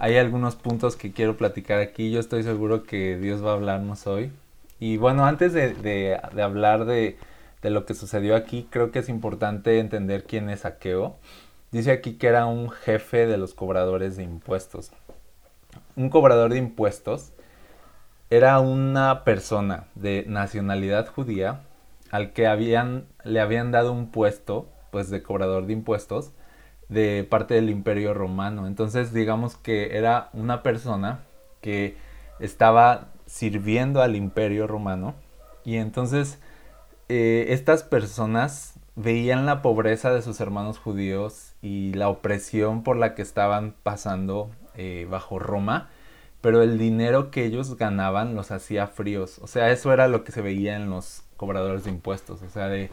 Hay algunos puntos que quiero platicar aquí. Yo estoy seguro que Dios va a hablarnos hoy. Y bueno, antes de, hablar de, lo que sucedió aquí, creo que es importante entender quién es Saqueo. Dice aquí que era un jefe de los cobradores de impuestos. Un cobrador de impuestos era una persona de nacionalidad judía al que habían, le habían dado un puesto pues de cobrador de impuestos de parte del imperio romano. Entonces digamos que era una persona que estaba sirviendo al imperio romano y entonces eh, estas personas veían la pobreza de sus hermanos judíos y la opresión por la que estaban pasando eh, bajo Roma, pero el dinero que ellos ganaban los hacía fríos. O sea, eso era lo que se veía en los cobradores de impuestos. O sea, de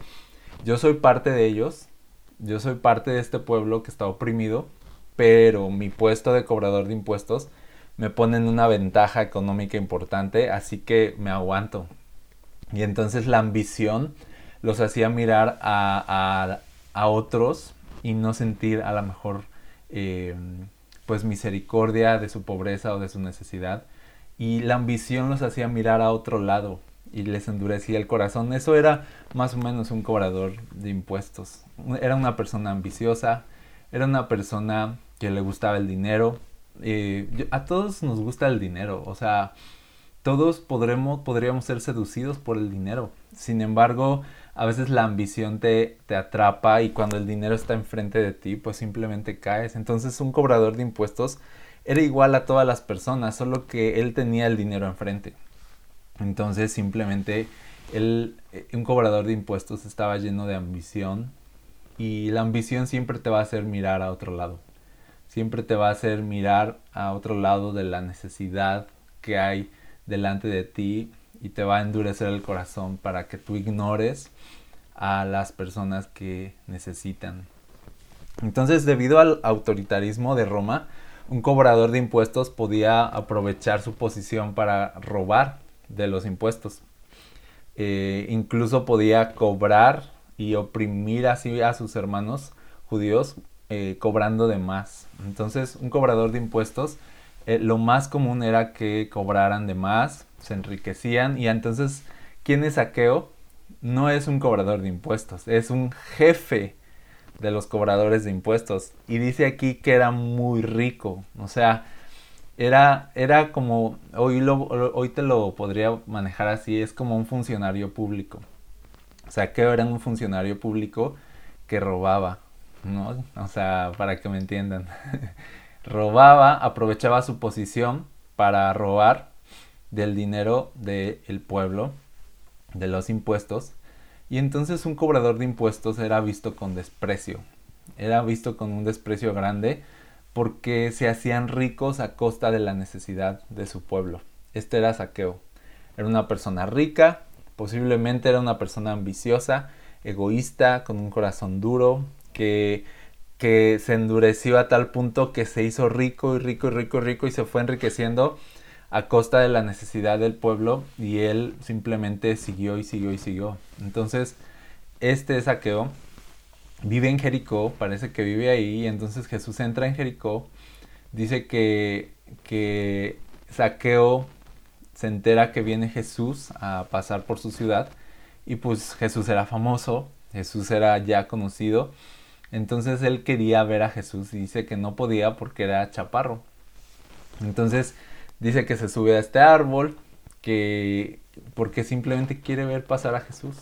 yo soy parte de ellos, yo soy parte de este pueblo que está oprimido, pero mi puesto de cobrador de impuestos me pone en una ventaja económica importante, así que me aguanto. Y entonces la ambición los hacía mirar a, otros y no sentir a lo mejor em, pues misericordia de su pobreza o de su necesidad. Y la ambición los hacía mirar a otro lado y les endurecía el corazón. Eso era más o menos un cobrador de impuestos. Era una persona ambiciosa, era una persona que le gustaba el dinero. Eh, a todos nos gusta el dinero, o sea, todos podremos, podríamos ser seducidos por el dinero. Sin embargo, a veces la ambición te, te atrapa y cuando el dinero está enfrente de ti, pues simplemente caes. Entonces un cobrador de impuestos era igual a todas las personas, solo que él tenía el dinero enfrente. Entonces simplemente el, un cobrador de impuestos estaba lleno de ambición y la ambición siempre te va a hacer mirar a otro lado. Siempre te va a hacer mirar a otro lado de la necesidad que hay delante de ti y te va a endurecer el corazón para que tú ignores a las personas que necesitan. Entonces, debido al autoritarismo de Roma, un cobrador de impuestos podía aprovechar su posición para robar de los impuestos. Eh, incluso podía cobrar y oprimir así a sus hermanos judíos eh, cobrando de más. Entonces un cobrador de impuestos eh, lo más común era que cobraran de más, se enriquecían y entonces ¿quién es saqueo? No es un cobrador de impuestos, es un jefe de los cobradores de impuestos. Y dice aquí que era muy rico, o sea, era, era como, hoy, lo, hoy te lo podría manejar así, es como un funcionario público. O sea, que era un funcionario público que robaba, ¿no? O sea, para que me entiendan. robaba, aprovechaba su posición para robar del dinero del pueblo, de los impuestos. Y entonces un cobrador de impuestos era visto con desprecio. Era visto con un desprecio grande porque se hacían ricos a costa de la necesidad de su pueblo. Este era Saqueo. Era una persona rica, posiblemente era una persona ambiciosa, egoísta, con un corazón duro, que, que se endureció a tal punto que se hizo rico y rico y rico y rico y se fue enriqueciendo a costa de la necesidad del pueblo y él simplemente siguió y siguió y siguió. Entonces, este Saqueo vive en Jericó, parece que vive ahí, entonces Jesús entra en Jericó, dice que, que Saqueo se entera que viene Jesús a pasar por su ciudad, y pues Jesús era famoso, Jesús era ya conocido, entonces él quería ver a Jesús y dice que no podía porque era chaparro. Entonces dice que se sube a este árbol, que porque simplemente quiere ver pasar a Jesús.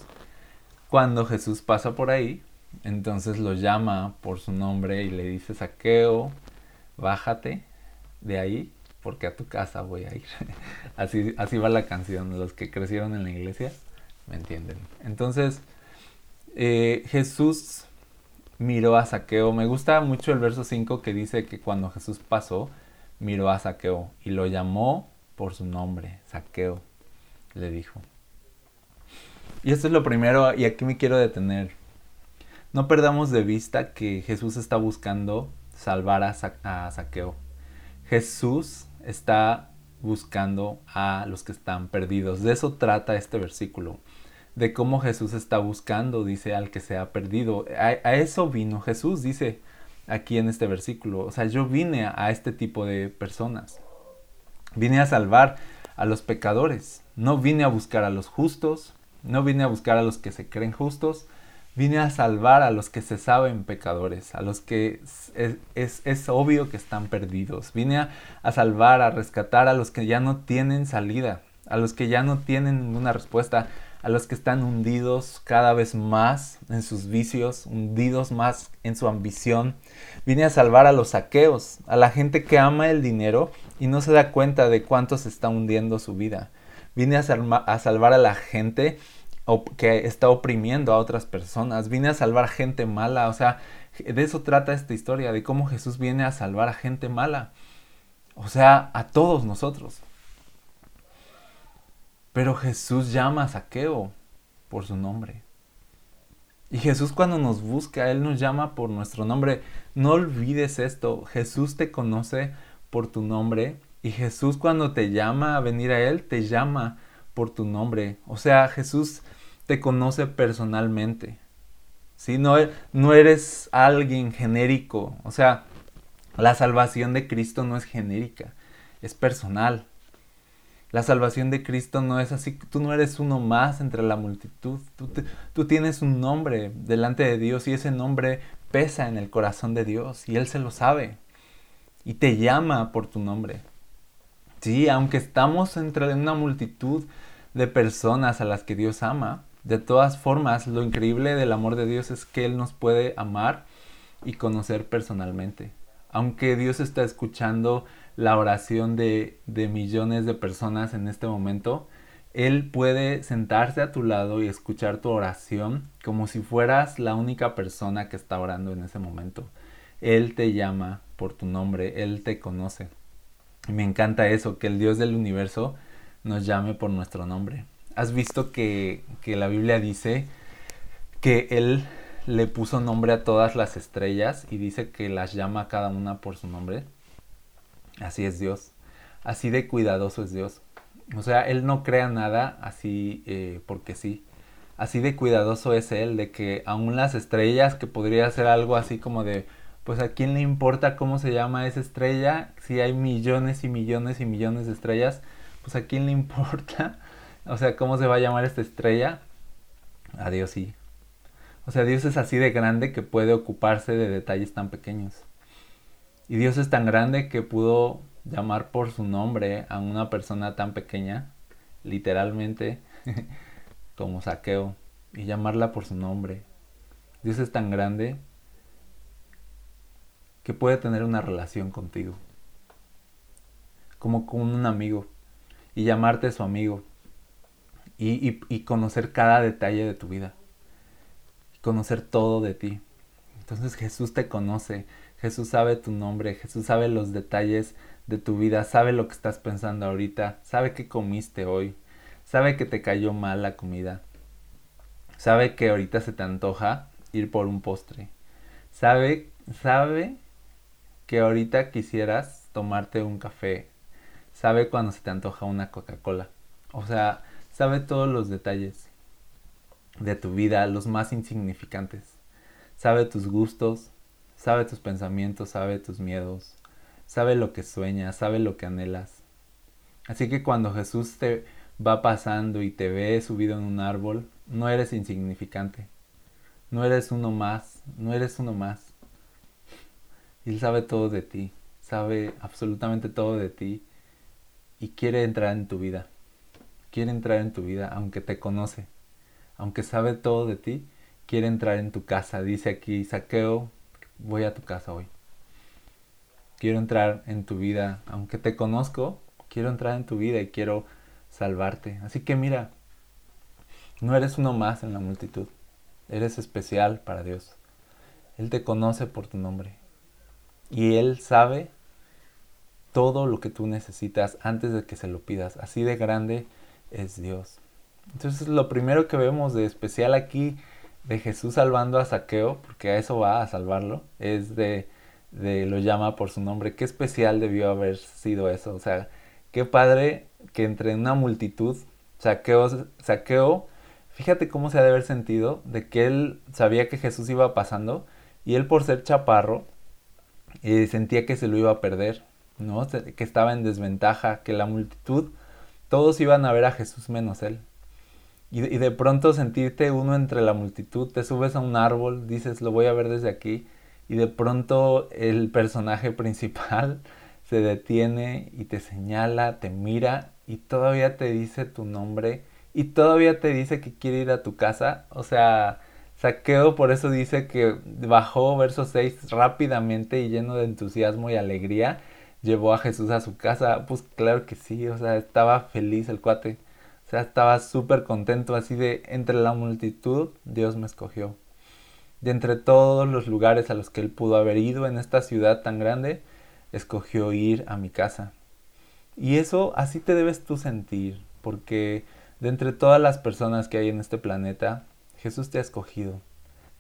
Cuando Jesús pasa por ahí, entonces lo llama por su nombre y le dice, saqueo, bájate de ahí porque a tu casa voy a ir. así, así va la canción, los que crecieron en la iglesia me entienden. Entonces, eh, Jesús miró a Saqueo. Me gusta mucho el verso 5 que dice que cuando Jesús pasó, miró a Saqueo y lo llamó por su nombre, Saqueo, le dijo. Y esto es lo primero, y aquí me quiero detener. No perdamos de vista que Jesús está buscando salvar a, Saqueo. Jesús está buscando a los que están perdidos. De eso trata este versículo. De cómo Jesús está buscando, dice, al que se ha perdido. A, eso vino Jesús, dice. aquí en este versículo. O sea, yo vine a este tipo de personas. Vine a salvar a los pecadores. No vine a buscar a los justos. No vine a buscar a los que se creen justos. Vine a salvar a los que se saben pecadores, a los que es, obvio que están perdidos. Vine a, salvar, a rescatar a los que ya no tienen salida, a los que ya no tienen ninguna respuesta, a los que están hundidos cada vez más en sus vicios, hundidos más en su ambición. Vine a salvar a los saqueos, a la gente que ama el dinero y no se da cuenta de cuánto se está hundiendo su vida. Vine a, a salvar a la gente que está oprimiendo a otras personas. Vine a salvar gente mala. O sea, de eso trata esta historia, de cómo Jesús viene a salvar a gente mala. O sea, a todos nosotros. Pero Jesús llama a Saqueo por su nombre. Y Jesús cuando nos busca, Él nos llama por nuestro nombre. No olvides esto, Jesús te conoce por tu nombre y Jesús cuando te llama a venir a Él, te llama por tu nombre. O sea, Jesús te conoce personalmente. ¿sí? No, no eres alguien genérico. O sea, la salvación de Cristo no es genérica, es personal. La salvación de Cristo no es así, tú no eres uno más entre la multitud, tú, tienes un nombre delante de Dios y ese nombre pesa en el corazón de Dios y Él se lo sabe y te llama por tu nombre. Sí, aunque estamos entre una multitud de personas a las que Dios ama, de todas formas, lo increíble del amor de Dios es que Él nos puede amar y conocer personalmente. Aunque Dios está escuchando la oración de, millones de personas en este momento, Él puede sentarse a tu lado y escuchar tu oración como si fueras la única persona que está orando en ese momento. Él te llama por tu nombre, Él te conoce. Y me encanta eso, que el Dios del universo nos llame por nuestro nombre. ¿Has visto que, que la Biblia dice que Él le puso nombre a todas las estrellas y dice que las llama cada una por su nombre? Así es Dios. Así de cuidadoso es Dios. O sea, Él no crea nada así eh, porque sí. Así de cuidadoso es Él, de que aún las estrellas, que podría ser algo así como de, pues a quién le importa cómo se llama esa estrella, si hay millones y millones y millones de estrellas, pues a quién le importa, o sea, cómo se va a llamar esta estrella, a Dios sí. O sea, Dios es así de grande que puede ocuparse de detalles tan pequeños. Y Dios es tan grande que pudo llamar por su nombre a una persona tan pequeña, literalmente, como saqueo, y llamarla por su nombre. Dios es tan grande que puede tener una relación contigo, como con un amigo, y llamarte su amigo, y, conocer cada detalle de tu vida, conocer todo de ti. Entonces Jesús te conoce, Jesús sabe tu nombre, Jesús sabe los detalles de tu vida, sabe lo que estás pensando ahorita, sabe qué comiste hoy, sabe que te cayó mal la comida, sabe que ahorita se te antoja ir por un postre, sabe, sabe que ahorita quisieras tomarte un café, sabe cuando se te antoja una Coca-Cola, o sea, sabe todos los detalles de tu vida, los más insignificantes, sabe tus gustos, sabe tus pensamientos, sabe tus miedos, sabe lo que sueñas, sabe lo que anhelas. Así que cuando Jesús te va pasando y te ve subido en un árbol, no eres insignificante, no eres uno más, no eres uno más. Él sabe todo de ti, sabe absolutamente todo de ti y quiere entrar en tu vida. Quiere entrar en tu vida, aunque te conoce, aunque sabe todo de ti, quiere entrar en tu casa. Dice aquí Saqueo voy a tu casa hoy. Quiero entrar en tu vida, aunque te conozco, quiero entrar en tu vida y quiero salvarte. Así que mira, no eres uno más en la multitud, eres especial para Dios. Él te conoce por tu nombre y Él sabe todo lo que tú necesitas antes de que se lo pidas. Así de grande es Dios. Entonces lo primero que vemos de especial aquí de Jesús salvando a Saqueo, porque a eso va a salvarlo, es de, de lo llama por su nombre. Qué especial debió haber sido eso. O sea, qué padre que entre una multitud, Saqueo, Saqueo, fíjate cómo se ha de haber sentido de que él sabía que Jesús iba pasando y él por ser chaparro, eh, sentía que se lo iba a perder, ¿no? Que estaba en desventaja, que la multitud, todos iban a ver a Jesús menos él. Y, de pronto sentirte uno entre la multitud, te subes a un árbol, dices, lo voy a ver desde aquí, y de pronto el personaje principal se detiene y te señala, te mira y todavía te dice tu nombre y todavía te dice que quiere ir a tu casa. O sea, Saqueo por eso dice que bajó, verso 6, rápidamente y lleno de entusiasmo y alegría, llevó a Jesús a su casa. Pues claro que sí, o sea, estaba feliz el cuate. O sea, estaba súper contento, así de entre la multitud, Dios me escogió. De entre todos los lugares a los que él pudo haber ido en esta ciudad tan grande, escogió ir a mi casa. Y eso así te debes tú sentir, porque de entre todas las personas que hay en este planeta, Jesús te ha escogido.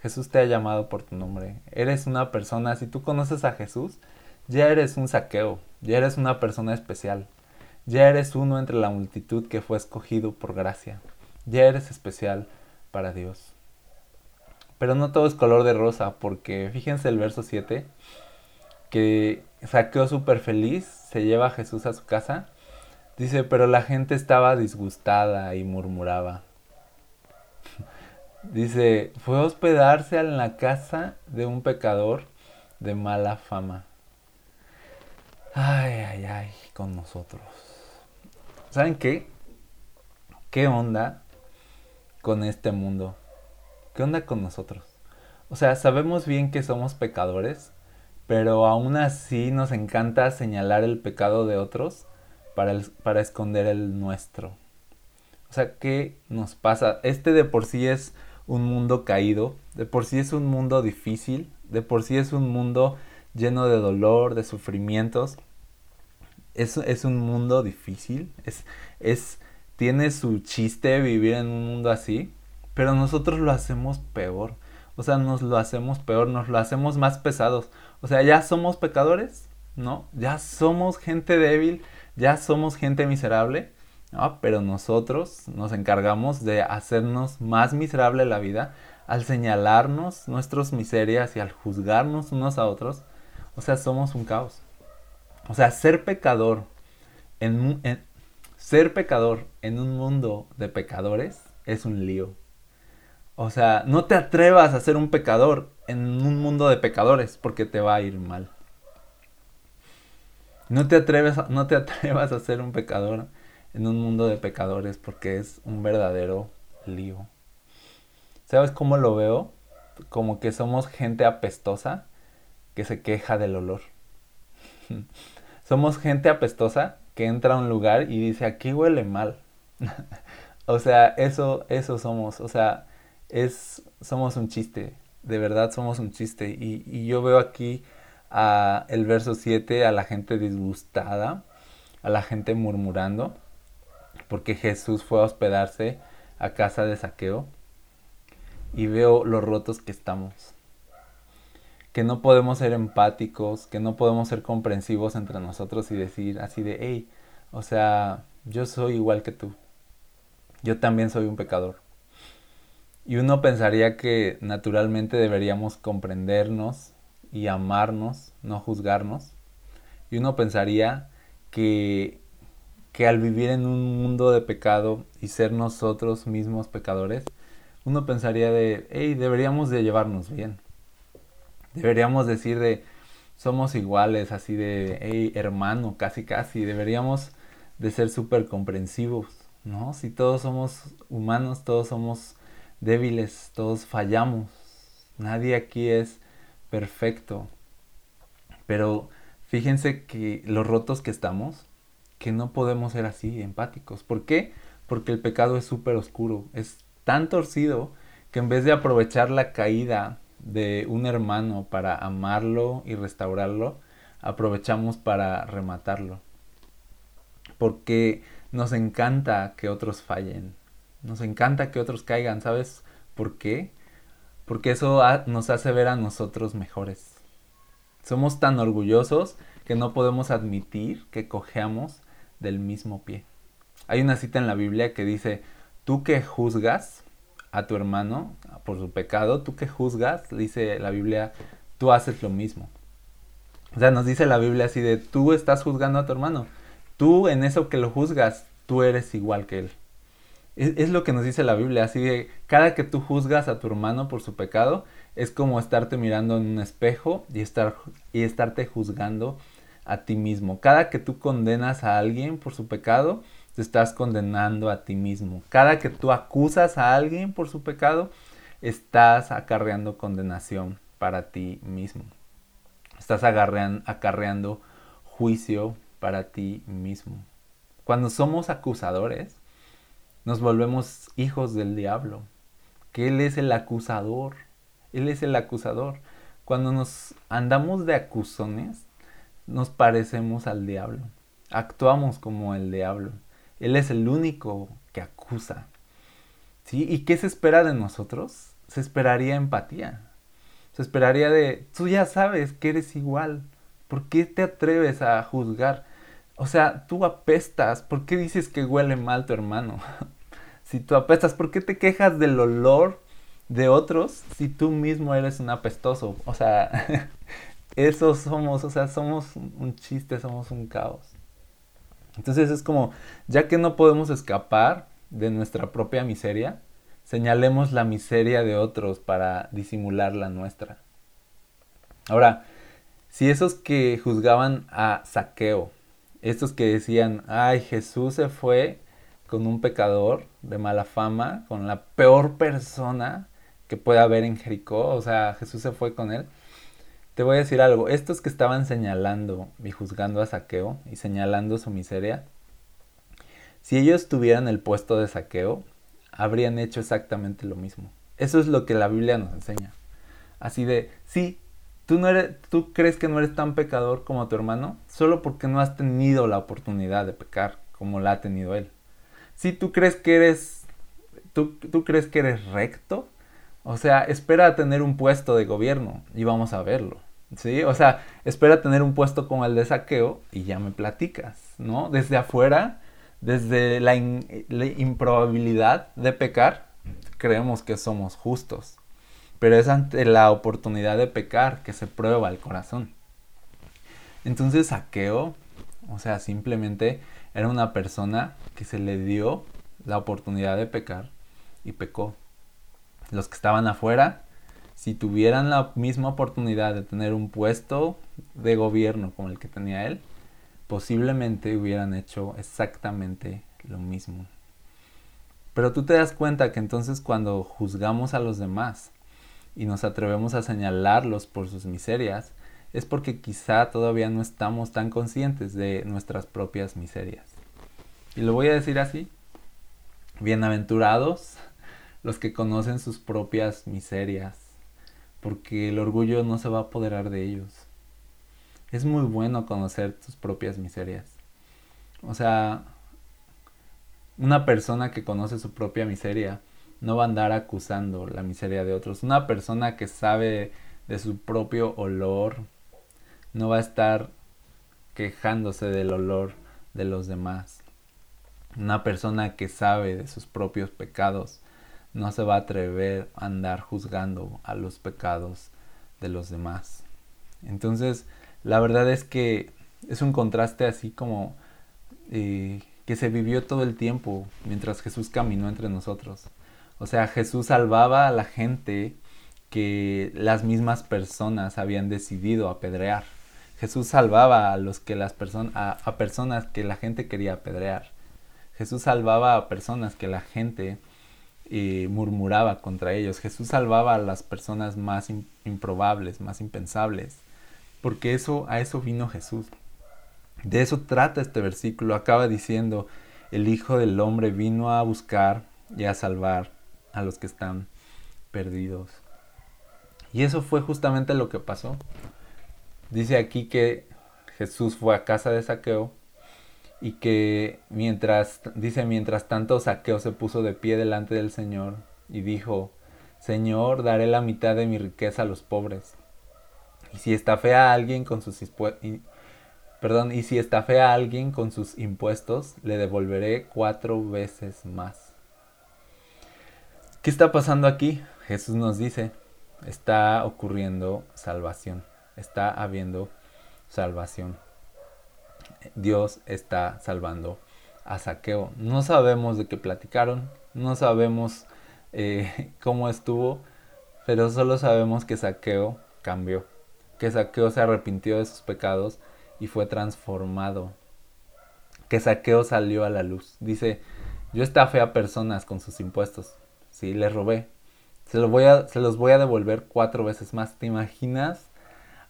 Jesús te ha llamado por tu nombre. Eres una persona, si tú conoces a Jesús, ya eres un saqueo, ya eres una persona especial. Ya eres uno entre la multitud que fue escogido por gracia. Ya eres especial para Dios. Pero no todo es color de rosa, porque fíjense el verso 7, que saqueó súper feliz, se lleva a Jesús a su casa. Dice, pero la gente estaba disgustada y murmuraba. Dice, fue a hospedarse en la casa de un pecador de mala fama. Ay, ay, ay, con nosotros. ¿Saben qué? ¿Qué onda con este mundo? ¿Qué onda con nosotros? O sea, sabemos bien que somos pecadores, pero aún así nos encanta señalar el pecado de otros para, para esconder el nuestro. O sea, ¿qué nos pasa? Este de por sí es un mundo caído, de por sí es un mundo difícil, de por sí es un mundo lleno de dolor, de sufrimientos. Es, es un mundo difícil, es, es, tiene su chiste vivir en un mundo así, pero nosotros lo hacemos peor. O sea, nos lo hacemos peor, nos lo hacemos más pesados. O sea, ya somos pecadores, ¿no? Ya somos gente débil, ya somos gente miserable, ¿no? Pero nosotros nos encargamos de hacernos más miserable la vida al señalarnos nuestras miserias y al juzgarnos unos a otros. O sea, somos un caos. O sea, ser pecador en, ser pecador en un mundo de pecadores es un lío. O sea, no te atrevas a ser un pecador en un mundo de pecadores porque te va a ir mal. No te, atreves, no te atrevas a ser un pecador en un mundo de pecadores porque es un verdadero lío. ¿Sabes cómo lo veo? Como que somos gente apestosa que se queja del olor. somos gente apestosa que entra a un lugar y dice, aquí huele mal. o sea, eso, eso somos. O sea, es, somos un chiste, de verdad somos un chiste. Y, yo veo aquí el verso 7 a la gente disgustada, a la gente murmurando, porque Jesús fue a hospedarse a casa de saqueo. Y veo los rotos que estamos. Que no podemos ser empáticos, que no podemos ser comprensivos entre nosotros y decir así de, hey, o sea, yo soy igual que tú. Yo también soy un pecador. Y uno pensaría que naturalmente deberíamos comprendernos y amarnos, no juzgarnos. Y uno pensaría que, que al vivir en un mundo de pecado y ser nosotros mismos pecadores, uno pensaría de, hey, deberíamos de llevarnos bien. Deberíamos decir de, somos iguales, así de, hermano, casi casi. Deberíamos de ser súper comprensivos, ¿no? Si todos somos humanos, todos somos débiles, todos fallamos. Nadie aquí es perfecto. Pero fíjense que los rotos que estamos, que no podemos ser así empáticos. ¿Por qué? Porque el pecado es súper oscuro, es tan torcido que en vez de aprovechar la caída de un hermano para amarlo y restaurarlo, aprovechamos para rematarlo. Porque nos encanta que otros fallen, nos encanta que otros caigan, ¿sabes por qué? Porque eso nos hace ver a nosotros mejores. Somos tan orgullosos que no podemos admitir que cojeamos del mismo pie. Hay una cita en la Biblia que dice, tú que juzgas a tu hermano por su pecado, tú que juzgas, dice la Biblia, tú haces lo mismo. O sea, nos dice la Biblia así de, tú estás juzgando a tu hermano. Tú en eso que lo juzgas, tú eres igual que él. Es, lo que nos dice la Biblia, así de, cada que tú juzgas a tu hermano por su pecado, es como estarte mirando en un espejo y, estar, y estarte juzgando a ti mismo. Cada que tú condenas a alguien por su pecado, te estás condenando a ti mismo. Cada que tú acusas a alguien por su pecado, estás acarreando condenación para ti mismo. Estás acarreando juicio para ti mismo. Cuando somos acusadores, nos volvemos hijos del diablo, que Él es el acusador. Él es el acusador. Cuando nos andamos de acusones, nos parecemos al diablo. Actuamos como el diablo. Él es el único que acusa. ¿Sí? ¿Y qué se espera de nosotros? Se esperaría empatía. Se esperaría de, tú ya sabes que eres igual. ¿Por qué te atreves a juzgar? O sea, tú apestas. ¿Por qué dices que huele mal tu hermano? si tú apestas, ¿por qué te quejas del olor de otros si tú mismo eres un apestoso? O sea, eso somos, o sea, somos un chiste, somos un caos. Entonces es como, ya que no podemos escapar de nuestra propia miseria, señalemos la miseria de otros para disimular la nuestra. Ahora, si esos que juzgaban a Saqueo, estos que decían, ay, Jesús se fue con un pecador de mala fama, con la peor persona que puede haber en Jericó, o sea, Jesús se fue con él. Te voy a decir algo, estos que estaban señalando y juzgando a Saqueo y señalando su miseria, si ellos tuvieran el puesto de Saqueo, habrían hecho exactamente lo mismo. Eso es lo que la Biblia nos enseña. Así de, sí, tú, no eres, tú crees que no eres tan pecador como tu hermano solo porque no has tenido la oportunidad de pecar como la ha tenido él. Si tú crees que eres, tú, tú crees que eres recto, o sea, espera a tener un puesto de gobierno y vamos a verlo. ¿Sí? O sea, espera tener un puesto como el de saqueo y ya me platicas, ¿no? Desde afuera desde la, improbabilidad de pecar, creemos que somos justos. Pero es ante la oportunidad de pecar que se prueba el corazón. Entonces Saqueo, o sea, simplemente era una persona que se le dio la oportunidad de pecar y pecó. Los que estaban afuera, si tuvieran la misma oportunidad de tener un puesto de gobierno como el que tenía él, posiblemente hubieran hecho exactamente lo mismo. Pero tú te das cuenta que entonces cuando juzgamos a los demás y nos atrevemos a señalarlos por sus miserias, es porque quizá todavía no estamos tan conscientes de nuestras propias miserias. Y lo voy a decir así, bienaventurados los que conocen sus propias miserias, porque el orgullo no se va a apoderar de ellos. Es muy bueno conocer tus propias miserias. O sea, una persona que conoce su propia miseria no va a andar acusando la miseria de otros. Una persona que sabe de su propio olor no va a estar quejándose del olor de los demás. Una persona que sabe de sus propios pecados no se va a atrever a andar juzgando a los pecados de los demás. Entonces, la verdad es que es un contraste así como eh, que se vivió todo el tiempo mientras Jesús caminó entre nosotros. O sea, Jesús salvaba a la gente que las mismas personas habían decidido apedrear. Jesús salvaba a los que las personas a, personas que la gente quería apedrear. Jesús salvaba a personas que la gente eh, murmuraba contra ellos. Jesús salvaba a las personas más improbables, más impensables porque eso, a eso vino Jesús. De eso trata este versículo. Acaba diciendo, el Hijo del Hombre vino a buscar y a salvar a los que están perdidos. Y eso fue justamente lo que pasó. Dice aquí que Jesús fue a casa de Saqueo y que mientras, dice, mientras tanto Saqueo se puso de pie delante del Señor y dijo, Señor, daré la mitad de mi riqueza a los pobres y si está fea alguien con sus perdón, y si fea alguien con sus impuestos, le devolveré cuatro veces más. ¿Qué está pasando aquí? Jesús nos dice, está ocurriendo salvación, está habiendo salvación. Dios está salvando a Saqueo. No sabemos de qué platicaron, no sabemos eh, cómo estuvo, pero solo sabemos que Saqueo cambió, que Saqueo se arrepintió de sus pecados y fue transformado, que Saqueo salió a la luz. Dice, yo estafé a personas con sus impuestos, sí, les robé, se los voy a, se los voy a devolver cuatro veces más. ¿Te imaginas?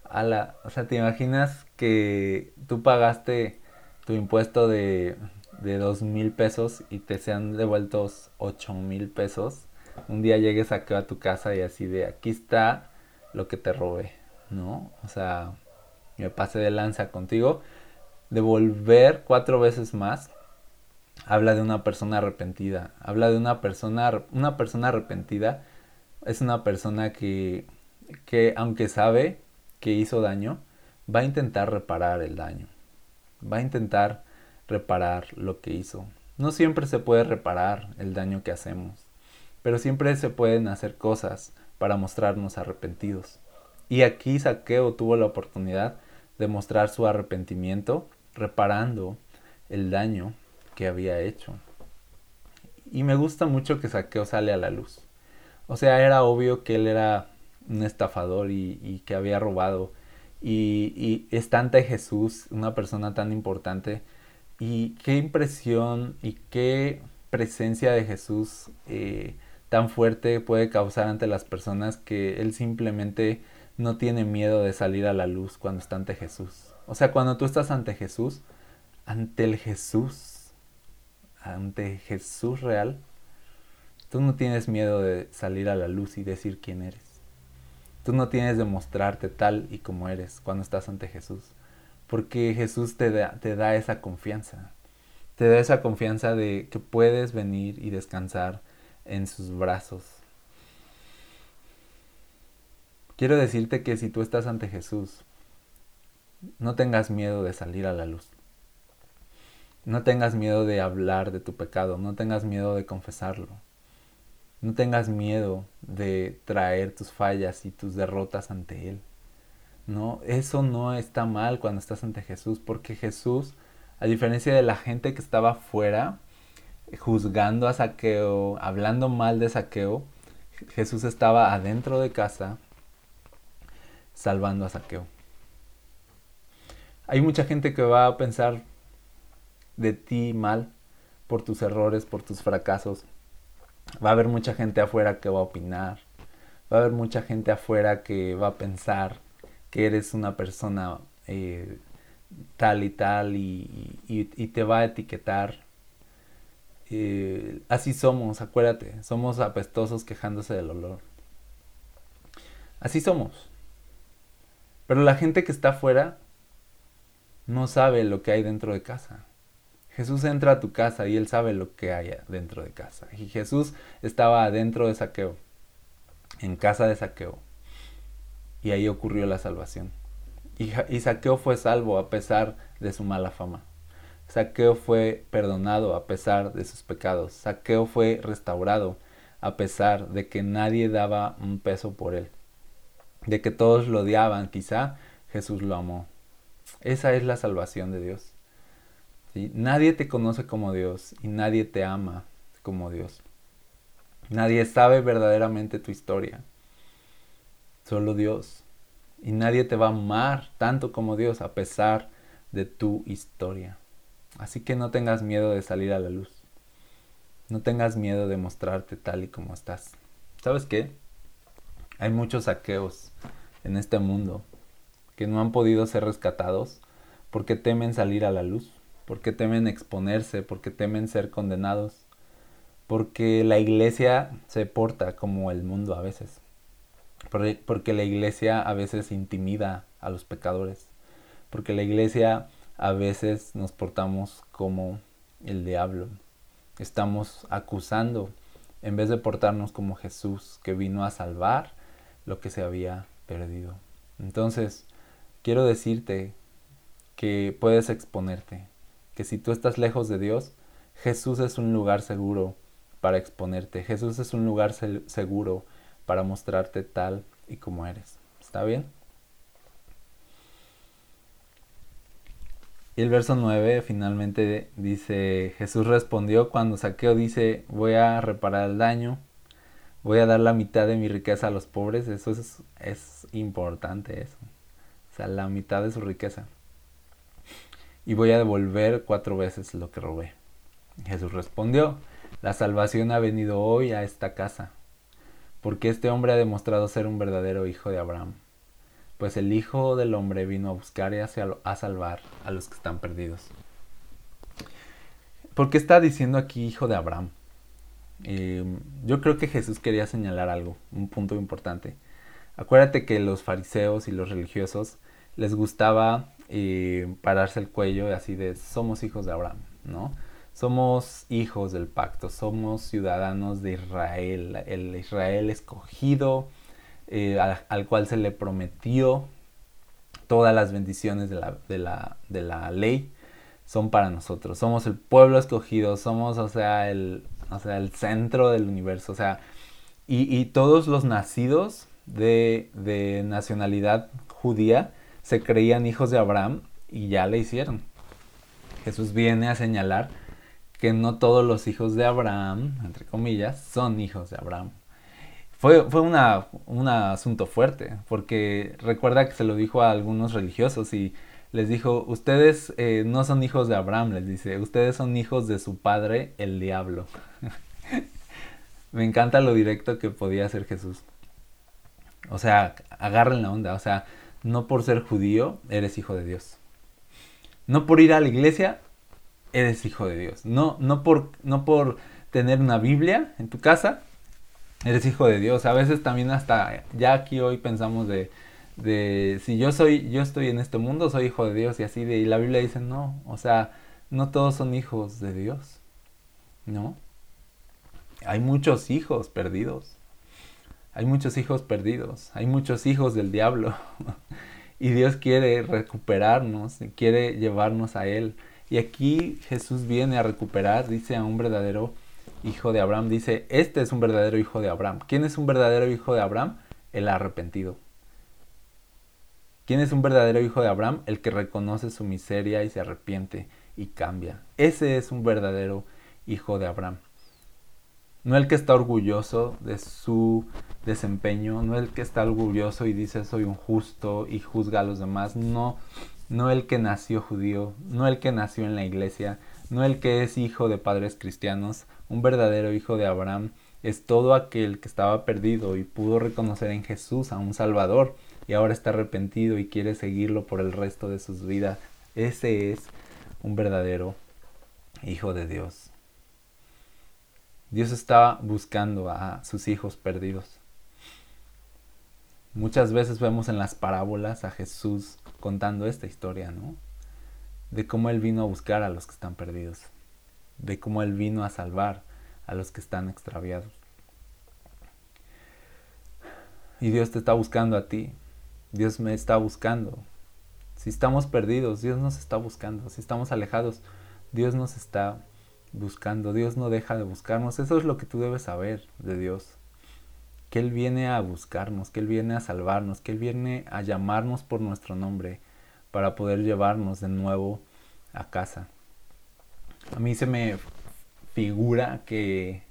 A o sea, ¿te imaginas que tú pagaste tu impuesto de, de dos mil pesos y te sean devueltos ocho mil pesos? Un día llegues aquí a tu casa y así de aquí está lo que te robé, ¿no? O sea, me pasé de lanza contigo. Devolver cuatro veces más habla de una persona arrepentida. Habla de una persona, una persona arrepentida es una persona que, que aunque sabe que hizo daño, va a intentar reparar el daño. Va a intentar reparar lo que hizo. No siempre se puede reparar el daño que hacemos, pero siempre se pueden hacer cosas para mostrarnos arrepentidos. Y aquí Saqueo tuvo la oportunidad de mostrar su arrepentimiento reparando el daño que había hecho. Y me gusta mucho que Saqueo sale a la luz. O sea, era obvio que él era un estafador y, que había robado. Y, y es Jesús, una persona tan importante. Y qué impresión y qué presencia de Jesús eh, tan fuerte puede causar ante las personas que él simplemente no tiene miedo de salir a la luz cuando está ante Jesús. O sea, cuando tú estás ante Jesús, ante el Jesús, ante Jesús real, Tú no tienes miedo de salir a la luz y decir quién eres. Tú no tienes de mostrarte tal y como eres cuando estás ante Jesús. Porque Jesús te da, te da esa confianza. Te da esa confianza de que puedes venir y descansar en sus brazos. Quiero decirte que si tú estás ante Jesús, no tengas miedo de salir a la luz. No tengas miedo de hablar de tu pecado, no tengas miedo de confesarlo. No tengas miedo de traer tus fallas y tus derrotas ante Él. No, eso no está mal cuando estás ante Jesús, porque Jesús, a diferencia de la gente que estaba afuera, juzgando a Saqueo, hablando mal de Saqueo, Jesús estaba adentro de casa salvando a Saqueo. Hay mucha gente que va a pensar de ti mal por tus errores, por tus fracasos, va a haber mucha gente afuera que va a opinar, va a haber mucha gente afuera que va a pensar que eres una persona eh, tal y tal y, te va a etiquetar. Eh, así somos, acuérdate, somos apestosos quejándose del olor. Así somos. Pero la gente que está afuera no sabe lo que hay dentro de casa. Jesús entra a tu casa y él sabe lo que hay dentro de casa. Y Jesús estaba adentro de Saqueo, en casa de Saqueo. Y ahí ocurrió la salvación. Y, Saqueo fue salvo a pesar de su mala fama. Saqueo fue perdonado a pesar de sus pecados. Saqueo fue restaurado a pesar de que nadie daba un peso por él. De que todos lo odiaban, quizá Jesús lo amó. Esa es la salvación de Dios. Nadie te conoce como Dios y nadie te ama como Dios. Nadie sabe verdaderamente tu historia. Solo Dios. Y nadie te va a amar tanto como Dios a pesar de tu historia. Así que no tengas miedo de salir a la luz. No tengas miedo de mostrarte tal y como estás. ¿Sabes qué? Hay muchos saqueos en este mundo que no han podido ser rescatados porque temen salir a la luz porque temen exponerse, porque temen ser condenados, porque la iglesia se porta como el mundo a veces, porque la iglesia a veces intimida a los pecadores, porque la iglesia a veces nos portamos como el diablo, estamos acusando en vez de portarnos como Jesús que vino a salvar lo que se había perdido. Entonces, quiero decirte que puedes exponerte, que si tú estás lejos de Dios, Jesús es un lugar seguro para exponerte. Jesús es un lugar seguro para mostrarte tal y como eres. ¿Está bien? Y el verso 9 finalmente dice, Jesús respondió cuando Saqueo dice, voy a reparar el daño, voy a dar la mitad de mi riqueza a los pobres, eso es, es importante eso. O sea, la mitad de su riqueza. Y voy a devolver cuatro veces lo que robé. Jesús respondió, la salvación ha venido hoy a esta casa, porque este hombre ha demostrado ser un verdadero hijo de Abraham pues el Hijo del Hombre vino a buscar y a, salvar a los que están perdidos. ¿Por qué está diciendo aquí Hijo de Abraham? Em, yo creo que Jesús quería señalar algo, un punto importante. Acuérdate que los fariseos y los religiosos les gustaba eh, pararse el cuello así de somos hijos de Abraham, ¿no? Somos hijos del pacto, somos ciudadanos de Israel, el Israel escogido, eh, al, cual se le prometió todas las bendiciones de la, de, la, de la, ley son para nosotros. Somos el pueblo escogido, somos, o sea, el, o sea, el centro del universo. O sea, y, y todos los nacidos de, de, nacionalidad judía se creían hijos de Abraham y ya le hicieron. Jesús viene a señalar que no todos los hijos de Abraham, entre comillas, son hijos de Abraham fue, fue una, un asunto fuerte, porque recuerda que se lo dijo a algunos religiosos y les dijo, ustedes eh, no son hijos de Abraham, les dice, ustedes son hijos de su padre, el diablo. Me encanta lo directo que podía hacer Jesús. O sea, agarren la onda, o sea, no por ser judío eres hijo de Dios. No por ir a la iglesia eres hijo de Dios. No, no, por, no por tener una Biblia en tu casa eres hijo de Dios. A veces también hasta ya aquí hoy pensamos de, de si yo soy, yo estoy en este mundo, soy hijo de Dios y así de, y la Biblia dice no, o sea, no todos son hijos de Dios, ¿no? Hay muchos hijos perdidos. Hay muchos hijos perdidos, hay muchos hijos del diablo. y Dios quiere recuperarnos, quiere llevarnos a Él. Y aquí Jesús viene a recuperar, dice, a un verdadero hijo de Abraham, dice, este es un verdadero hijo de Abraham. ¿Quién es un verdadero hijo de Abraham? El arrepentido. ¿Quién es un verdadero hijo de Abraham? El que reconoce su miseria y se arrepiente y cambia. Ese es un verdadero hijo de Abraham. No el que está orgulloso de su desempeño, no el que está orgulloso y dice soy un justo y juzga a los demás, no, no el que nació judío, no el que nació en la iglesia, no el que es hijo de padres cristianos, un verdadero hijo de Abraham es todo aquel que estaba perdido y pudo reconocer en Jesús a un Salvador y ahora está arrepentido y quiere seguirlo por el resto de sus vidas. Ese es un verdadero hijo de Dios. Dios está buscando a sus hijos perdidos. Muchas veces vemos en las parábolas a Jesús contando esta historia, ¿no? De cómo Él vino a buscar a los que están perdidos de cómo Él vino a salvar a los que están extraviados. Y Dios te está buscando a ti. Dios me está buscando. Si estamos perdidos, Dios nos está buscando. Si estamos alejados, Dios nos está buscando. Dios no deja de buscarnos. Eso es lo que tú debes saber de Dios. Que Él viene a buscarnos, que Él viene a salvarnos, que Él viene a llamarnos por nuestro nombre para poder llevarnos de nuevo a casa. A mí se me figura que,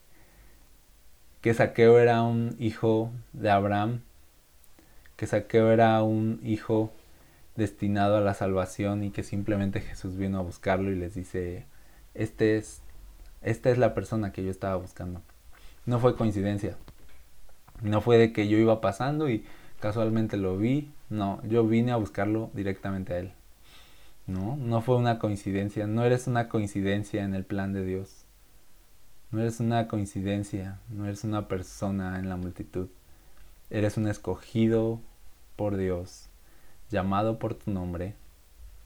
que Saqueo era un hijo de Abraham, que Saqueo era un hijo destinado a la salvación y que simplemente Jesús vino a buscarlo y les dice, este es, esta es la persona que yo estaba buscando. No fue coincidencia. No fue de que yo iba pasando y casualmente lo vi. No, yo vine a buscarlo directamente a él. ¿no? No fue una coincidencia, no eres una coincidencia en el plan de Dios. No eres una coincidencia, no eres una persona en la multitud. Eres un escogido por Dios, llamado por tu nombre,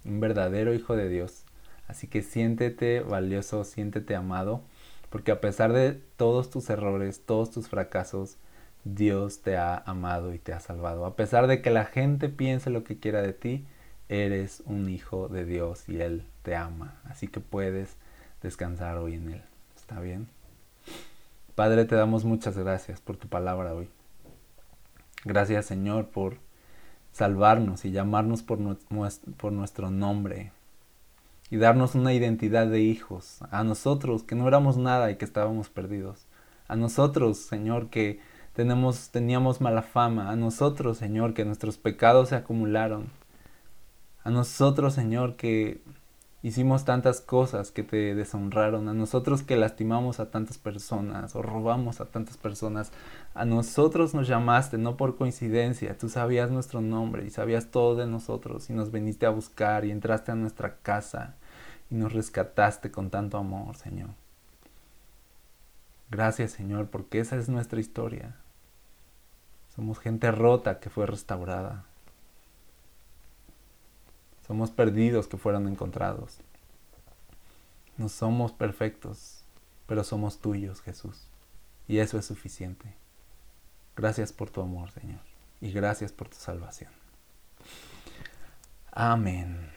un verdadero hijo de Dios. Así que siéntete valioso, siéntete amado, porque a pesar de todos tus errores, todos tus fracasos, Dios te ha amado y te ha salvado. A pesar de que la gente piense lo que quiera de ti, eres un hijo de Dios y Él te ama. Así que puedes descansar hoy en Él. ¿Está bien? Padre, te damos muchas gracias por tu palabra hoy. Gracias Señor por salvarnos y llamarnos por, por nuestro nombre. Y darnos una identidad de hijos, a nosotros que no éramos nada y que estábamos perdidos, a nosotros, Señor, que tenemos, teníamos mala fama, a nosotros, Señor, que nuestros pecados se acumularon, a nosotros, Señor, que hicimos tantas cosas que te deshonraron, a nosotros que lastimamos a tantas personas o robamos a tantas personas, a nosotros nos llamaste no por coincidencia, tú sabías nuestro nombre y sabías todo de nosotros y nos viniste a buscar y entraste a nuestra casa y nos rescataste con tanto amor, Señor. Gracias, Señor, porque esa es nuestra historia. Somos gente rota que fue restaurada. Somos perdidos que fueron encontrados. No somos perfectos, pero somos tuyos, Jesús. Y eso es suficiente. Gracias por tu amor, Señor. Y gracias por tu salvación. Amén.